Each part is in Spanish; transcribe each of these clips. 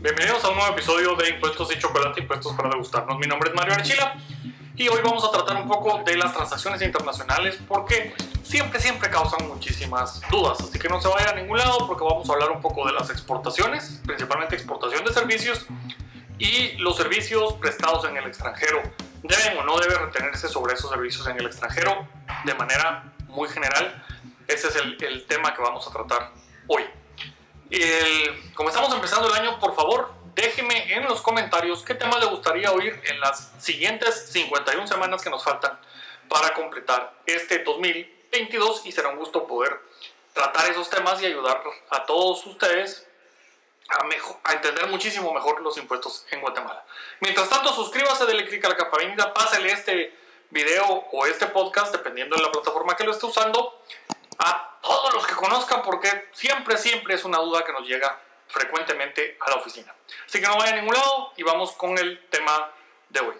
Bienvenidos a un nuevo episodio de Impuestos y Chocolate, Impuestos para degustarnos. Mi nombre es Mario Archila y hoy vamos a tratar un poco de las transacciones internacionales porque siempre, siempre causan muchísimas dudas. Así que no se vaya a ningún lado porque vamos a hablar un poco de las exportaciones, principalmente exportación de servicios y los servicios prestados en el extranjero. ¿Deben o no debe retenerse sobre esos servicios en el extranjero? De manera muy general, ese es el, el tema que vamos a tratar hoy. El, como estamos empezando el año, por favor, déjeme en los comentarios qué temas le gustaría oír en las siguientes 51 semanas que nos faltan para completar este 2022 y será un gusto poder tratar esos temas y ayudar a todos ustedes a, mejor, a, entender muchísimo mejor los impuestos en Guatemala. Mientras tanto, suscríbase, dele clic a la campanita, pásale este video o este podcast, dependiendo de la plataforma que lo esté usando, a todos los que conozcan, porque siempre, siempre es una duda que nos llega frecuentemente a la oficina. Así que no vaya a ningún lado y vamos con el tema de hoy.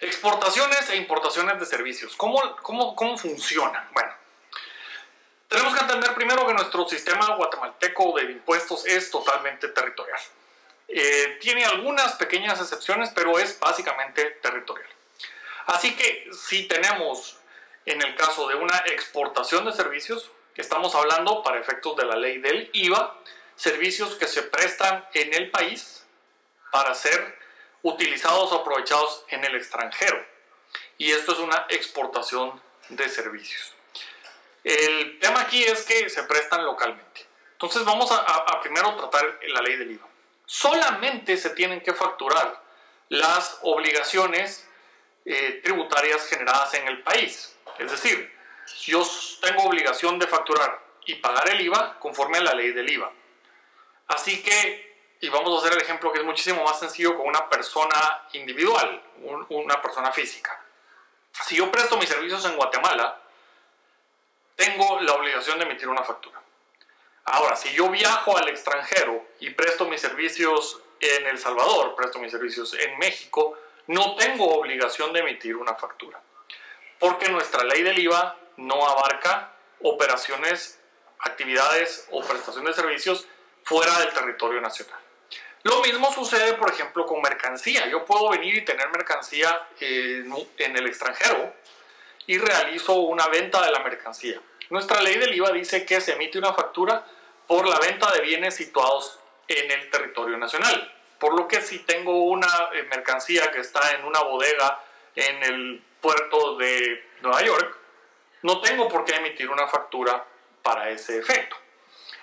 Exportaciones e importaciones de servicios. ¿Cómo, cómo, cómo funciona? Bueno, tenemos que entender primero que nuestro sistema guatemalteco de impuestos es totalmente territorial. Eh, tiene algunas pequeñas excepciones, pero es básicamente territorial. Así que si tenemos, en el caso de una exportación de servicios, que estamos hablando para efectos de la ley del IVA, servicios que se prestan en el país para ser utilizados o aprovechados en el extranjero. Y esto es una exportación de servicios. El tema aquí es que se prestan localmente. Entonces vamos a, a, primero tratar la ley del IVA. Solamente se tienen que facturar las obligaciones eh, tributarias generadas en el país. Es decir, yo tengo obligación de facturar y pagar el IVA conforme a la ley del IVA. Así que, y vamos a hacer el ejemplo que es muchísimo más sencillo con una persona individual, un, una persona física. Si yo presto mis servicios en Guatemala, tengo la obligación de emitir una factura. Ahora, si yo viajo al extranjero y presto mis servicios en El Salvador, presto mis servicios en México, no tengo obligación de emitir una factura. Porque nuestra ley del IVA no abarca operaciones, actividades o prestación de servicios fuera del territorio nacional. Lo mismo sucede, por ejemplo, con mercancía. Yo puedo venir y tener mercancía en, en el extranjero y realizo una venta de la mercancía. Nuestra ley del IVA dice que se emite una factura por la venta de bienes situados en el territorio nacional. Por lo que si tengo una eh, mercancía que está en una bodega en el puerto de Nueva York, no tengo por qué emitir una factura para ese efecto.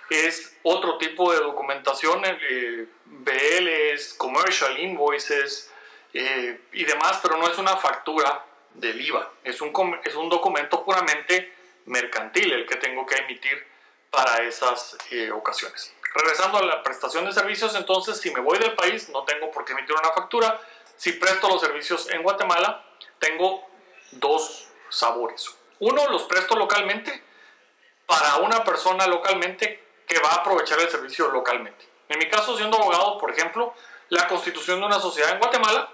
Es otro tipo de documentación, eh, BLs, commercial invoices eh, y demás, pero no es una factura del IVA. Es un, es un documento puramente mercantil el que tengo que emitir para esas eh, ocasiones. Regresando a la prestación de servicios, entonces si me voy del país no tengo por qué emitir una factura. Si presto los servicios en Guatemala, tengo dos sabores. Uno, los presto localmente para una persona localmente que va a aprovechar el servicio localmente. En mi caso, siendo abogado, por ejemplo, la constitución de una sociedad en Guatemala,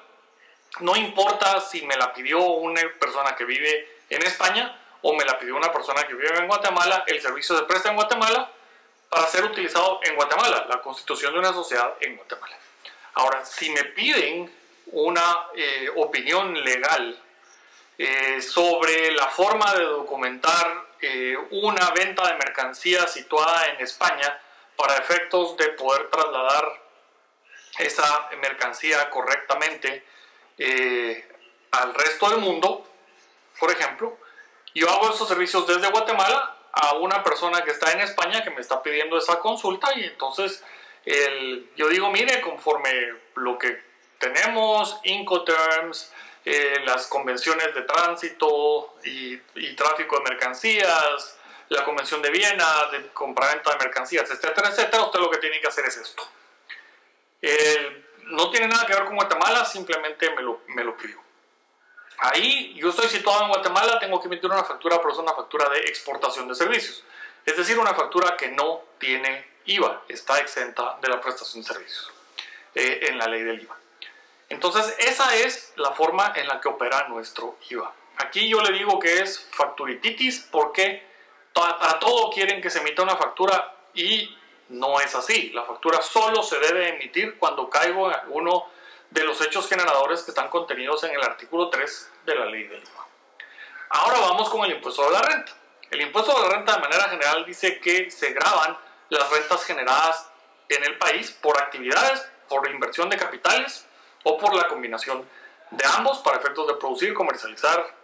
no importa si me la pidió una persona que vive en España o me la pidió una persona que vive en Guatemala, el servicio se presta en Guatemala, para ser utilizado en Guatemala, la constitución de una sociedad en Guatemala. Ahora, si me piden una eh, opinión legal eh, sobre la forma de documentar eh, una venta de mercancía situada en España para efectos de poder trasladar esa mercancía correctamente al resto del mundo, por ejemplo, yo hago esos servicios desde Guatemala a una persona que está en España que me está pidiendo esa consulta y entonces el, yo digo, mire, conforme lo que tenemos, Incoterms, eh, las convenciones de tránsito y, y, tráfico de mercancías, la convención de Viena de compraventa de mercancías, etcétera, etcétera, usted lo que tiene que hacer es esto. No tiene nada que ver con Guatemala, simplemente me lo, me lo pidió. Ahí yo estoy situado en Guatemala, tengo que emitir una factura, pero es una factura de exportación de servicios. Es decir, una factura que no tiene IVA, está exenta de la prestación de servicios eh, en la ley del IVA. Entonces, esa es la forma en la que opera nuestro IVA. Aquí yo le digo que es facturititis porque para todo quieren que se emita una factura y no es así. La factura solo se debe emitir cuando caigo en alguno de los hechos generadores que están contenidos en el artículo 3 de la ley del IVA. Ahora vamos con el impuesto de la renta. El impuesto de la renta de manera general dice que se graban las rentas generadas en el país por actividades, por inversión de capitales o por la combinación de ambos para efectos de producir, comercializar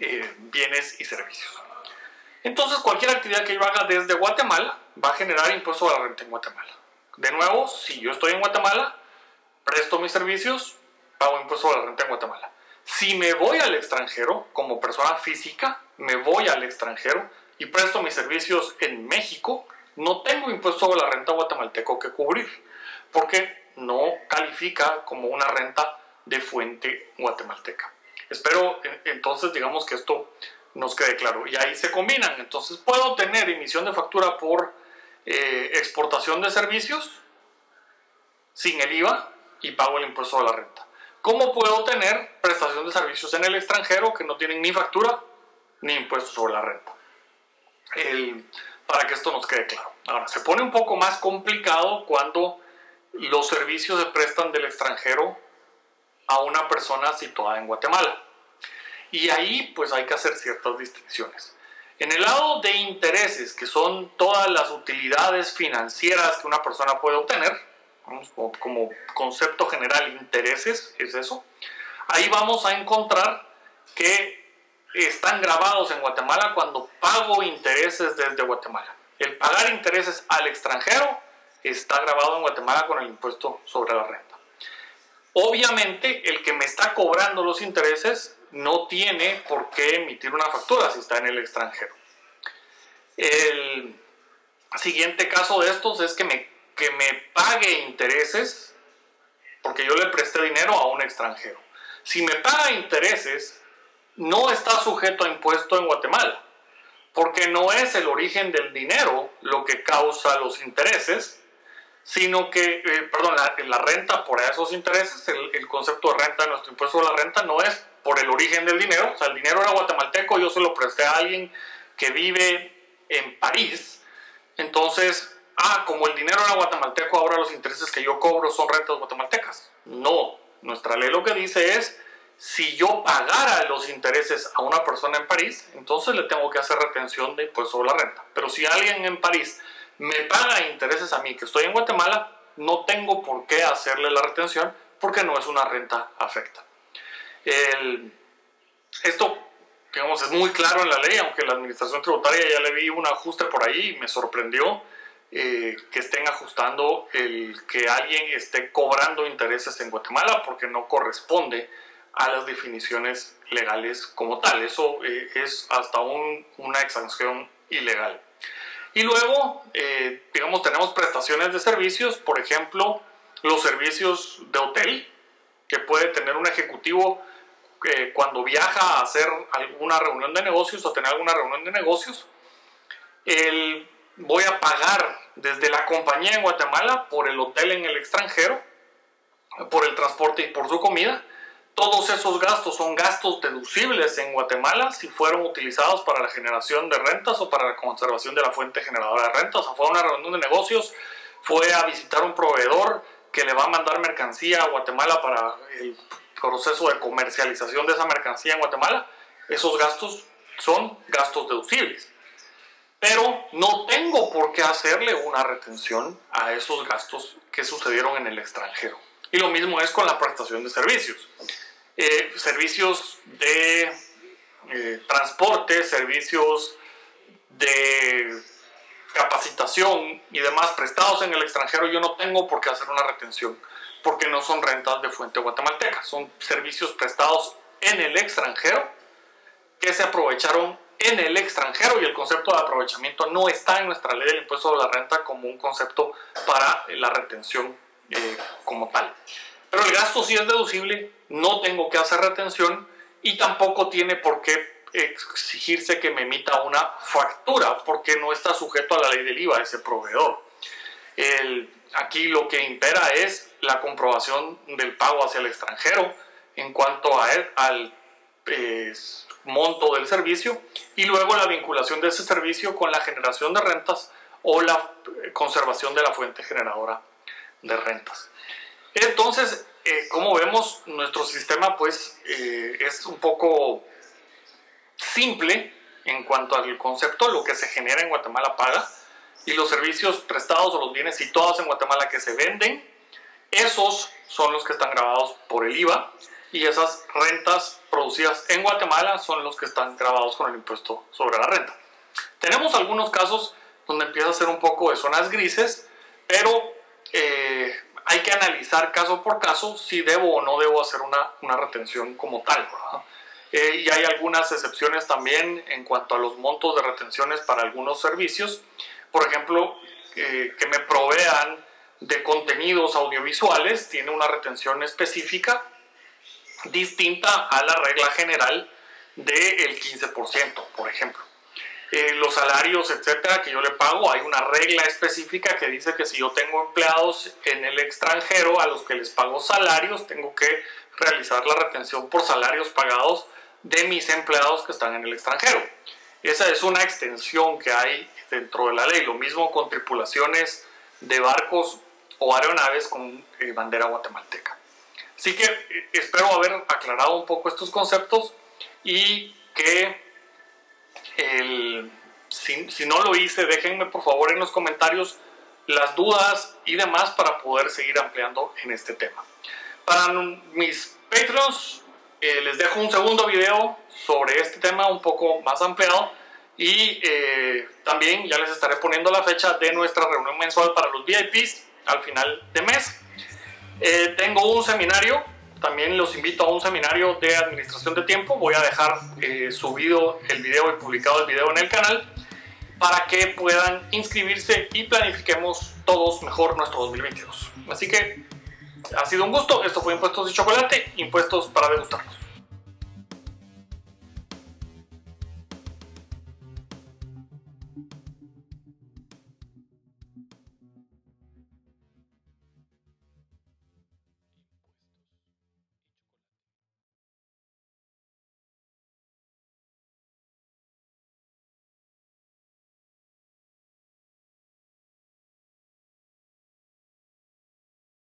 eh, bienes y servicios. Entonces cualquier actividad que yo haga desde Guatemala va a generar impuesto de la renta en Guatemala. De nuevo, si yo estoy en Guatemala, presto mis servicios, pago impuesto de la renta en Guatemala. Si me voy al extranjero, como persona física, me voy al extranjero y presto mis servicios en México, no tengo impuesto de la renta guatemalteco que cubrir, porque no califica como una renta de fuente guatemalteca. Espero entonces, digamos que esto nos quede claro. Y ahí se combinan. Entonces puedo tener emisión de factura por eh, exportación de servicios sin el IVA y pago el impuesto de la renta. ¿Cómo puedo tener prestación de servicios en el extranjero que no tienen ni factura ni impuesto sobre la renta? para que esto nos quede claro. Ahora, se pone un poco más complicado cuando los servicios se prestan del extranjero a una persona situada en Guatemala. Y ahí pues hay que hacer ciertas distinciones. En el lado de intereses, que son todas las utilidades financieras que una persona puede obtener, como, como concepto general, intereses, es eso, ahí vamos a encontrar que están grabados en Guatemala cuando pago intereses desde Guatemala. El pagar intereses al extranjero está grabado en Guatemala con el impuesto sobre la renta. Obviamente, el que me está cobrando los intereses no tiene por qué emitir una factura si está en el extranjero. El siguiente caso de estos es que me, que me pague intereses porque yo le presté dinero a un extranjero. Si me paga intereses, no está sujeto a impuesto en Guatemala, porque no es el origen del dinero lo que causa los intereses, sino que, eh, perdón, la, renta por esos intereses, el, concepto de renta, nuestro impuesto de la renta no es por el origen del dinero, o sea, el dinero era guatemalteco, yo se lo presté a alguien que vive en París, entonces, ah, como el dinero era guatemalteco, ahora los intereses que yo cobro son rentas guatemaltecas. No, nuestra ley lo que dice es, si yo pagara los intereses a una persona en París, entonces le tengo que hacer retención de impuesto sobre la renta. Pero si alguien en París me paga intereses a mí que estoy en Guatemala, no tengo por qué hacerle la retención porque no es una renta afecta. esto, digamos, es muy claro en la ley, aunque la administración tributaria ya le vi un ajuste por ahí y me sorprendió eh, que estén ajustando el que alguien esté cobrando intereses en Guatemala porque no corresponde a las definiciones legales como tal. Eso eh, es hasta una exención ilegal. Y luego, eh, digamos, tenemos prestaciones de servicios, por ejemplo, los servicios de hotel, que puede tener un ejecutivo eh, cuando viaja a hacer alguna reunión de negocios o tener alguna reunión de negocios. El, voy a pagar desde la compañía en Guatemala por el hotel en el extranjero, por el transporte y por su comida todos esos gastos son gastos deducibles en Guatemala si fueron utilizados para la generación de rentas o para la conservación de la fuente generadora de rentas. O sea, fue a una reunión de negocios, fue a visitar un proveedor que le va a mandar mercancía a Guatemala para el proceso de comercialización de esa mercancía en Guatemala. Esos gastos son gastos deducibles. Pero no tengo por qué hacerle una retención a esos gastos que sucedieron en el extranjero. Y lo mismo es con la prestación de servicios. Eh, servicios de eh, transporte, servicios de capacitación y demás prestados en el extranjero, yo no tengo por qué hacer una retención, porque no son rentas de fuente guatemalteca, son servicios prestados en el extranjero que se aprovecharon en el extranjero y el concepto de aprovechamiento no está en nuestra ley del impuesto de la renta como un concepto para la retención eh, como tal. Pero el gasto sí es deducible, no tengo que hacer retención y tampoco tiene por qué exigirse que me emita una factura porque no está sujeto a la ley del IVA ese proveedor. aquí lo que impera es la comprobación del pago hacia el extranjero en cuanto a al monto del servicio y luego la vinculación de ese servicio con la generación de rentas o la conservación de la fuente generadora de rentas. Entonces, eh, como vemos, nuestro sistema pues eh, es un poco simple en cuanto al concepto, lo que se genera en Guatemala paga y los servicios prestados o los bienes situados en Guatemala que se venden, esos son los que están grabados por el IVA y esas rentas producidas en Guatemala son los que están grabados con el impuesto sobre la renta. Tenemos algunos casos donde empieza a ser un poco de zonas grises, pero eh, hay que analizar caso por caso si debo o no debo hacer una, una retención como tal. Eh, y hay algunas excepciones también en cuanto a los montos de retenciones para algunos servicios. Por ejemplo, eh, que me provean de contenidos audiovisuales tiene una retención específica distinta a la regla general del 15%, por ejemplo. Eh, los salarios, etcétera, que yo le pago, hay una regla específica que dice que si yo tengo empleados en el extranjero a los que les pago salarios, tengo que realizar la retención por salarios pagados de mis empleados que están en el extranjero. Esa es una extensión que hay dentro de la ley. Lo mismo con tripulaciones de barcos o aeronaves con eh, bandera guatemalteca. Así que eh, espero haber aclarado un poco estos conceptos y que si, si, no lo hice, déjenme por favor en los comentarios las dudas y demás para poder seguir ampliando en este tema. Para mis Patreons, eh, les dejo un segundo video sobre este tema un poco más ampliado y eh, también ya les estaré poniendo la fecha de nuestra reunión mensual para los VIPs al final de mes. Eh, tengo un seminario, también los invito a un seminario de administración de tiempo. Voy a dejar eh, subido el video y publicado el video en el canal para que puedan inscribirse y planifiquemos todos mejor nuestro 2022. Así que ha sido un gusto. Esto fue Impuestos y Chocolate, impuestos para degustarnos.